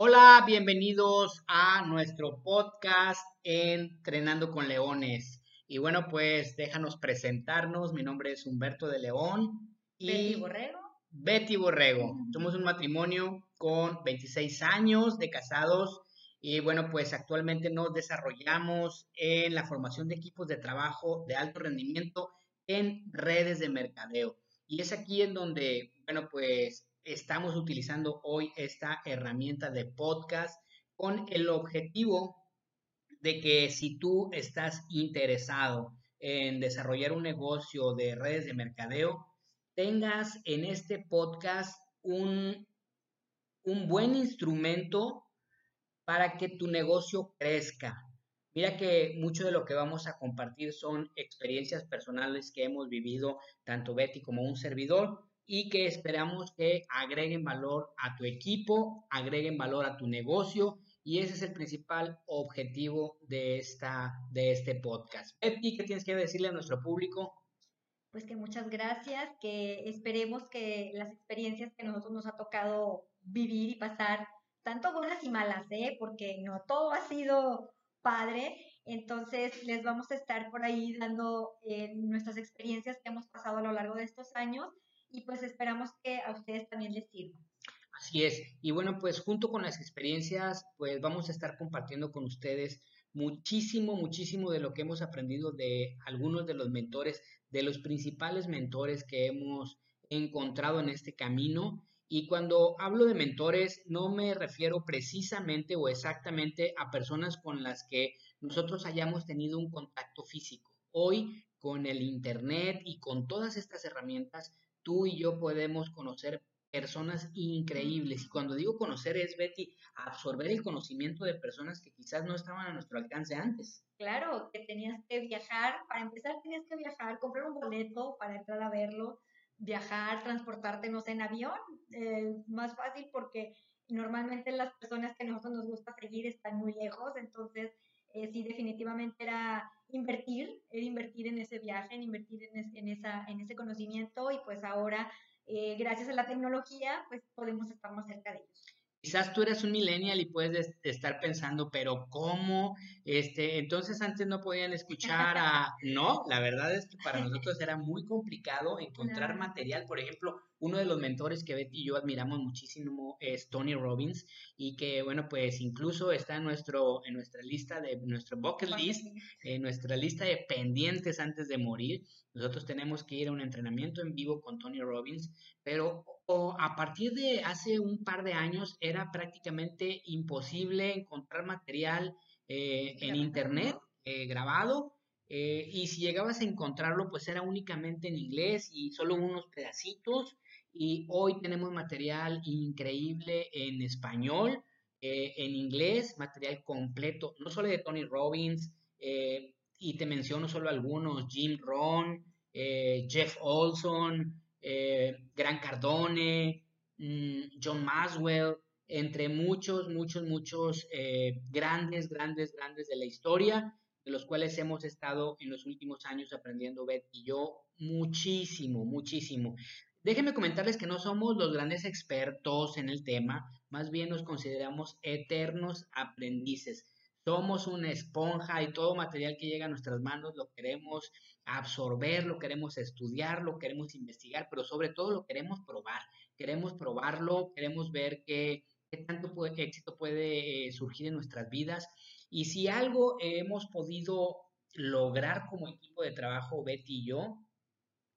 Hola, bienvenidos a nuestro podcast Entrenando con Leones. Y bueno, pues déjanos presentarnos. Mi nombre es Humberto de León. Y Betty Borrego. Betty Borrego. Somos un matrimonio con 26 años de casados. Y bueno, pues actualmente nos desarrollamos en la formación de equipos de trabajo de alto rendimiento en redes de mercadeo. Y es aquí en donde, bueno, pues estamos utilizando hoy esta herramienta de podcast con el objetivo de que si tú estás interesado en desarrollar un negocio de redes de mercadeo, tengas en este podcast un, un buen instrumento para que tu negocio crezca. Mira que mucho de lo que vamos a compartir son experiencias personales que hemos vivido tanto Betty como un servidor y que esperamos que agreguen valor a tu equipo, agreguen valor a tu negocio y ese es el principal objetivo de, esta, de este podcast. Betty, ¿qué tienes que decirle a nuestro público? Pues que muchas gracias, que esperemos que las experiencias que nosotros nos ha tocado vivir y pasar, tanto buenas y malas, ¿eh? porque no todo ha sido padre, entonces les vamos a estar por ahí dando eh, nuestras experiencias que hemos pasado a lo largo de estos años y pues esperamos que a ustedes también les sirva. Así es. Y bueno, pues junto con las experiencias, pues vamos a estar compartiendo con ustedes muchísimo, muchísimo de lo que hemos aprendido de algunos de los mentores, de los principales mentores que hemos encontrado en este camino. Y cuando hablo de mentores, no me refiero precisamente o exactamente a personas con las que nosotros hayamos tenido un contacto físico. Hoy, con el Internet y con todas estas herramientas, tú y yo podemos conocer personas increíbles. Y cuando digo conocer es, Betty, absorber el conocimiento de personas que quizás no estaban a nuestro alcance antes. Claro, que tenías que viajar, para empezar tenías que viajar, comprar un boleto para entrar a verlo, viajar, transportarte, no sé, en avión, eh, más fácil porque normalmente las personas que a nosotros nos gusta seguir están muy lejos, entonces eh, sí definitivamente era invertir, era invertir en ese viaje, en invertir en, en, esa, en ese conocimiento y pues ahora, eh, gracias a la tecnología, pues podemos estar más cerca de ellos. Quizás tú eres un millennial y puedes estar pensando, pero ¿cómo? Este, entonces antes no podían escuchar a... No, la verdad es que para nosotros era muy complicado encontrar material. Por ejemplo, uno de los mentores que Betty y yo admiramos muchísimo es Tony Robbins y que, bueno, pues incluso está en, nuestro, en nuestra lista de nuestro bucket list, en nuestra lista de pendientes antes de morir. Nosotros tenemos que ir a un entrenamiento en vivo con Tony Robbins, pero a partir de hace un par de años era prácticamente imposible encontrar material eh, en internet eh, grabado eh, y si llegabas a encontrarlo pues era únicamente en inglés y solo unos pedacitos y hoy tenemos material increíble en español, en inglés, material completo, no solo de Tony Robbins, y te menciono solo algunos, Jim Rohn, Jeff Olson, eh, Gran Cardone, mm, John Maswell, entre muchos, muchos, muchos eh, grandes, grandes, grandes de la historia, de los cuales hemos estado en los últimos años aprendiendo Beth y yo muchísimo, muchísimo. Déjenme comentarles que no somos los grandes expertos en el tema, más bien nos consideramos eternos aprendices. Somos una esponja y todo material que llega a nuestras manos lo queremos absorber, lo queremos estudiar, lo queremos investigar, pero sobre todo lo queremos probar. Queremos probarlo, queremos ver qué, tanto éxito puede eh, surgir en nuestras vidas. Y si algo hemos podido lograr como equipo de trabajo, Betty y yo,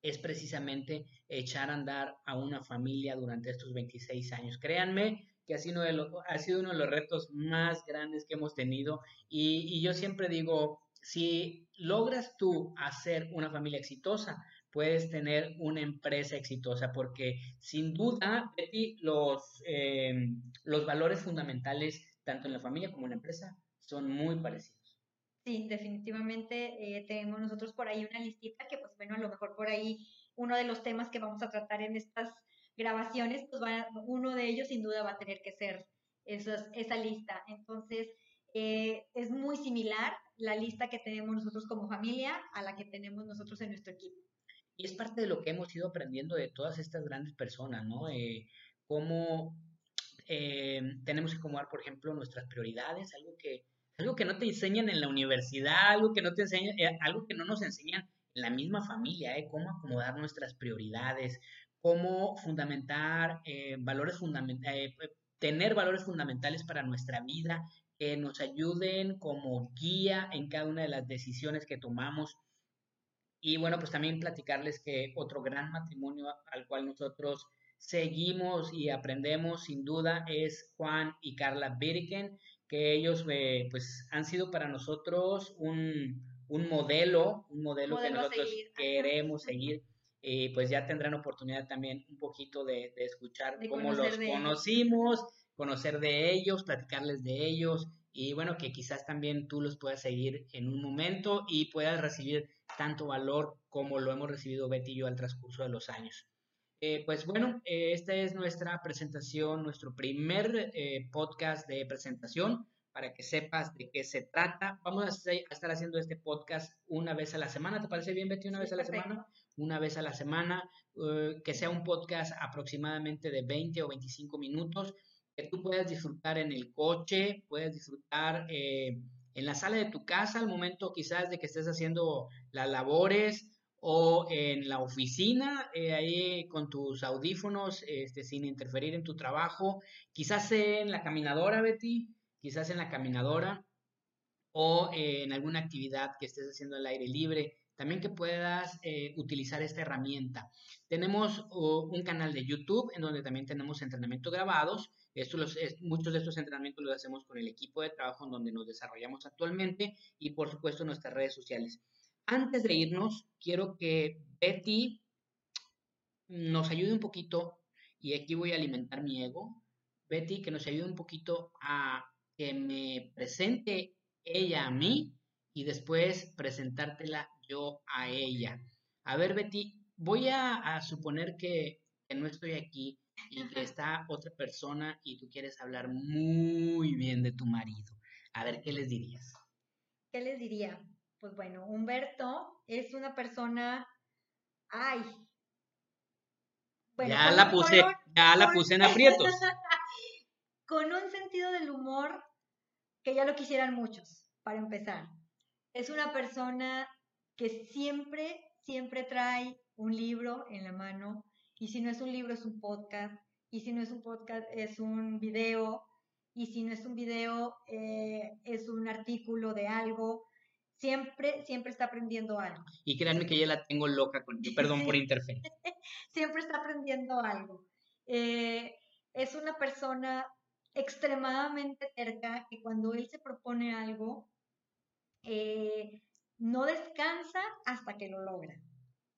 es precisamente echar a andar a una familia durante estos 26 años. Créanme, que ha sido, ha sido uno de los retos más grandes que hemos tenido. Y, yo siempre digo, si logras tú hacer una familia exitosa, puedes tener una empresa exitosa, porque sin duda, Betty, los, eh, los valores fundamentales, tanto en la familia como en la empresa, son muy parecidos. Sí, definitivamente eh, tenemos nosotros por ahí una listita que, pues bueno, a lo mejor por ahí uno de los temas que vamos a tratar en estas grabaciones, pues uno de ellos sin duda va a tener que ser esa lista. Entonces, eh, es muy similar la lista que tenemos nosotros como familia a la que tenemos nosotros en nuestro equipo. Y es parte de lo que hemos ido aprendiendo de todas estas grandes personas, ¿no? Eh, cómo eh, tenemos que acomodar, por ejemplo, nuestras prioridades, algo que, algo que no te enseñan en la universidad, algo que no te enseñan, eh, algo que no nos enseñan en la misma familia, ¿eh? cómo acomodar nuestras prioridades, cómo fundamentar valores fundamentales, tener valores fundamentales para nuestra vida que nos ayuden como guía en cada una de las decisiones que tomamos. Y bueno, pues también platicarles que otro gran matrimonio al cual nosotros seguimos y aprendemos sin duda es Juan y Carla Birken, que ellos eh, pues han sido para nosotros un, un modelo, un modelo, que nosotros queremos seguir. Y pues ya tendrán oportunidad también un poquito de, escuchar cómo los conocimos, conocer de ellos, platicarles de ellos y bueno, que quizás también tú los puedas seguir en un momento y puedas recibir tanto valor como lo hemos recibido Betty y yo al transcurso de los años. Eh, pues bueno, eh, esta es nuestra presentación, nuestro primer eh, podcast de presentación para que sepas de qué se trata. Vamos a, estar haciendo este podcast una vez a la semana. ¿Te parece bien, Betty? Una vez a la semana. Una vez a la semana, que sea un podcast aproximadamente de 20 o 25 minutos, tú puedas disfrutar en el coche, puedas disfrutar en la sala de tu casa al momento quizás de que estés haciendo las labores o en la oficina, eh, ahí con tus audífonos, este, sin interferir en tu trabajo, quizás en la caminadora, Betty, quizás en la caminadora, o eh, en alguna actividad que estés haciendo al aire libre, también que puedas eh, utilizar esta herramienta. Tenemos un canal de YouTube en donde también tenemos entrenamientos grabados. Esto muchos de estos entrenamientos los hacemos con el equipo de trabajo en donde nos desarrollamos actualmente y por supuesto nuestras redes sociales. Antes de irnos, quiero que Betty nos ayude un poquito, y aquí voy a alimentar mi ego, Betty, que nos ayude un poquito a que me presente ella a mí y después presentártela yo a ella. A ver, Betty, voy a, suponer que, que, no estoy aquí y que está otra persona y tú quieres hablar muy bien de tu marido. A ver, ¿qué les dirías? ¿Qué les diría? pues bueno, Humberto es una persona, ay. ya la puse, ya la puse en aprietos. con un sentido del humor que ya lo quisieran muchos, para empezar. Es una persona que siempre, siempre trae un libro en la mano, y si no es un libro es un podcast, y si no es un podcast es un video, y si no es un video eh, es un artículo de algo, siempre, siempre está aprendiendo algo. Y créanme que ya la tengo loca con yo, perdón por interferir. siempre está aprendiendo algo. Eh, es una persona extremadamente cerca que cuando él se propone algo, eh, no descansa hasta que lo logra.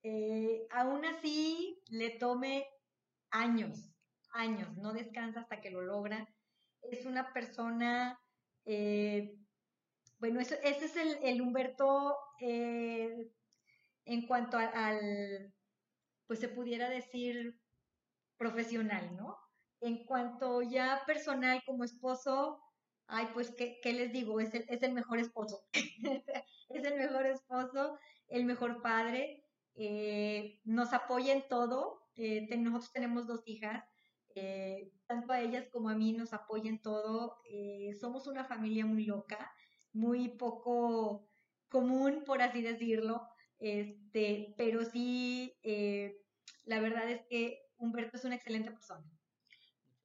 Eh, aún así, le tome años, años, no descansa hasta que lo logra. Es una persona bueno, ese es el, Humberto eh, en cuanto al, pues se pudiera decir profesional, ¿no? En cuanto ya personal como esposo, ay, pues, ¿qué, les digo? Es el, es el mejor esposo. es el mejor esposo, el mejor padre, eh, nos apoya en todo. Eh, nosotros tenemos dos hijas, tanto a ellas como a mí nos apoya en todo. somos una familia muy loca muy poco común, por así decirlo, este, pero sí, eh, la verdad es que Humberto es una excelente persona.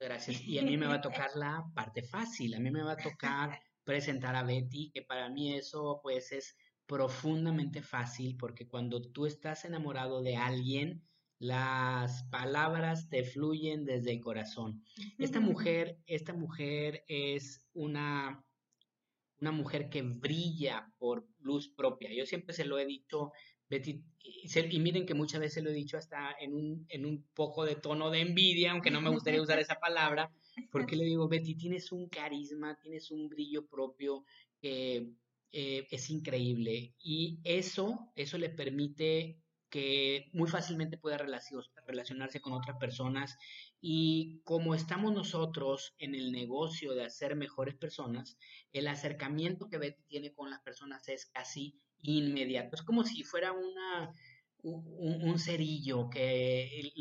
Gracias. Y a mí me va a tocar la parte fácil, a mí me va a tocar presentar a Betty, que para mí eso pues es profundamente fácil, porque cuando tú estás enamorado de alguien, las palabras te fluyen desde el corazón. Esta mujer, esta mujer es una una mujer que brilla por luz propia. Yo siempre se lo he dicho, Betty, y, miren que muchas veces lo he dicho hasta en un, en un poco de tono de envidia, aunque no me gustaría usar esa palabra, porque le digo, Betty, tienes un carisma, tienes un brillo propio que eh, es increíble. Y eso, eso le permite que muy fácilmente pueda relacionarse con otras personas y como estamos nosotros en el negocio de hacer mejores personas, el acercamiento que Betty tiene con las personas es casi inmediato. Es como si fuera una, un, cerillo que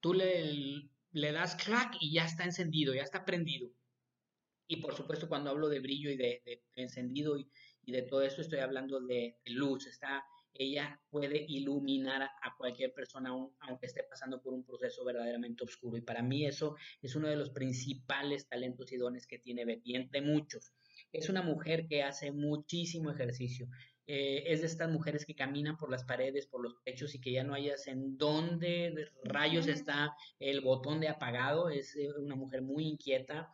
tú le, le das clac y ya está encendido, ya está prendido. Y por supuesto, cuando hablo de brillo y de, encendido y, de todo esto, estoy hablando de, luz. Está, ella puede iluminar a cualquier persona, aunque esté pasando por un proceso verdaderamente oscuro. Y para mí eso es uno de los principales talentos y dones que tiene Betty, entre muchos. Es una mujer que hace muchísimo ejercicio. Eh, es de estas mujeres que caminan por las paredes, por los techos y que ya no hayas en dónde rayos está el botón de apagado. Es eh, una mujer muy inquieta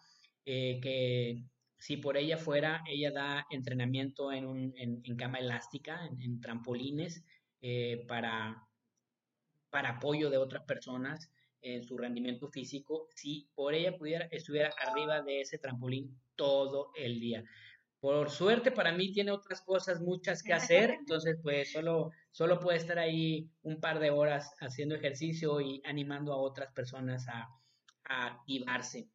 eh, que si por ella fuera, ella da entrenamiento en, un, en, cama elástica, en, trampolines, para, para apoyo de otras personas en su rendimiento físico. Si por ella pudiera, estuviera arriba de ese trampolín todo el día. Por suerte para mí tiene otras cosas muchas que hacer, entonces pues solo, solo puede estar ahí un par de horas haciendo ejercicio y animando a otras personas a, activarse.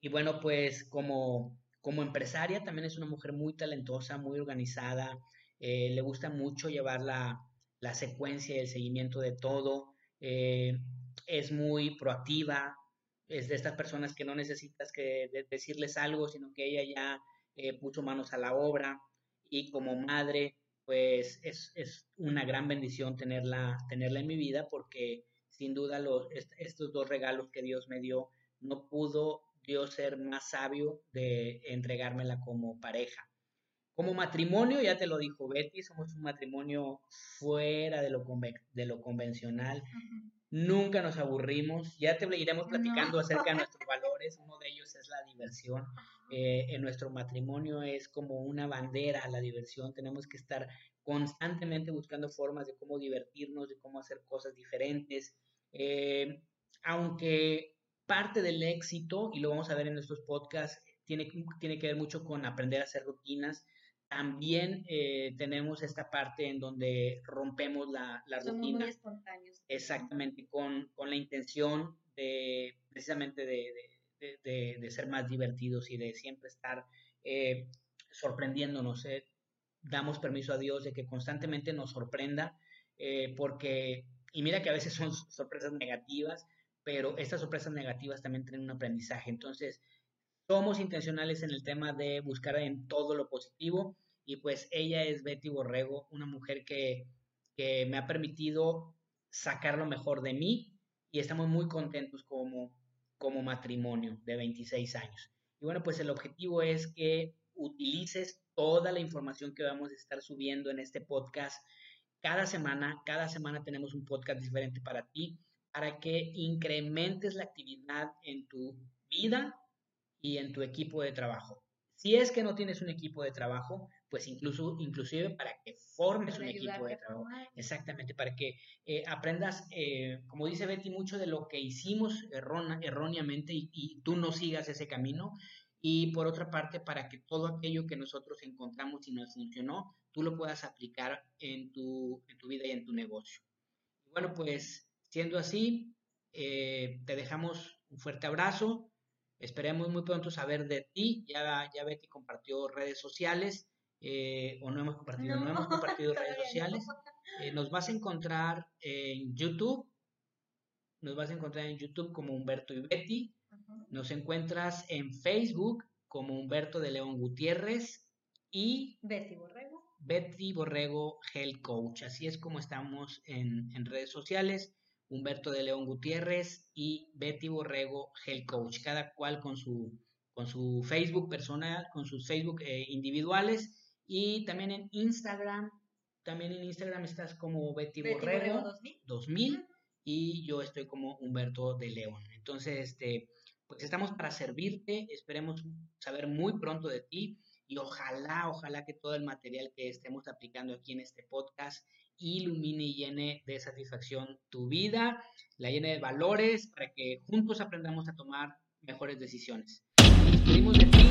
Y bueno, pues como, como empresaria también es una mujer muy talentosa, muy organizada, eh, le gusta mucho llevar la, secuencia y el seguimiento de todo, eh, es muy proactiva, es de estas personas que no necesitas que decirles algo, sino que ella ya eh, puso manos a la obra y como madre, pues es, es, una gran bendición tenerla, tenerla en mi vida porque sin duda los, estos dos regalos que Dios me dio, no pudo Dios ser más sabio de entregármela como pareja. Como matrimonio, ya te lo dijo Betty, somos un matrimonio fuera de lo, de lo convencional. Nunca nos aburrimos. Ya te iremos platicando acerca de nuestros valores. Uno de ellos es la diversión. Eh, en nuestro matrimonio es como una bandera la diversión. Tenemos que estar constantemente buscando formas de cómo divertirnos, de cómo hacer cosas diferentes. Eh, aunque parte del éxito, y lo vamos a ver en nuestros podcasts, tiene, tiene que ver mucho con aprender a hacer rutinas. También eh, tenemos esta parte en donde rompemos la, la Somos rutina. Muy espontáneos. Exactamente, con, con la intención de precisamente de de, ser más divertidos y de siempre estar eh, sorprendiéndonos. Eh. Damos permiso a Dios de que constantemente nos sorprenda, eh, porque, y mira que a veces son sorpresas negativas, pero estas sorpresas negativas también tienen un aprendizaje. Entonces, somos intencionales en el tema de buscar en todo lo positivo y pues ella es Betty Borrego, una mujer que, que me ha permitido sacar lo mejor de mí y estamos muy contentos como, como matrimonio de 26 años. Y bueno, pues el objetivo es que utilices toda la información que vamos a estar subiendo en este podcast cada semana. Cada semana tenemos un podcast diferente para ti, para que incrementes la actividad en tu vida y en tu equipo de trabajo. Si es que no tienes un equipo de trabajo, pues incluso, inclusive para que formes un equipo de trabajo. Exactamente, para que eh, aprendas, eh, como dice Betty, mucho de lo que hicimos erróneamente y, tú no sigas ese camino. Y por otra parte, para que todo aquello que nosotros encontramos y nos funcionó, tú lo puedas aplicar en tu, en tu vida y en tu negocio. bueno, pues siendo así, eh, te dejamos un fuerte abrazo. Esperemos muy pronto saber de ti. Ya, ya Betty compartió redes sociales. Eh, o no hemos compartido, no, hemos compartido redes sociales. Eh, nos vas a encontrar en YouTube, nos vas a encontrar en YouTube como Humberto y Betty, nos encuentras en Facebook como Humberto de León Gutiérrez y Betty Borrego. Betty Borrego Health Coach, así es como estamos en, en redes sociales. Humberto de León Gutiérrez y Betty Borrego Health Coach, cada cual con su, con su Facebook personal, con sus Facebook eh, individuales y también en Instagram, también en Instagram estás como Betty, Borrego, 2000. y yo estoy como Humberto de León. Entonces, este, pues estamos para servirte, esperemos saber muy pronto de ti y ojalá, ojalá que todo el material que estemos aplicando aquí en este podcast ilumine y llene de satisfacción tu vida, la llene de valores para que juntos aprendamos a tomar mejores decisiones. Nos de ti.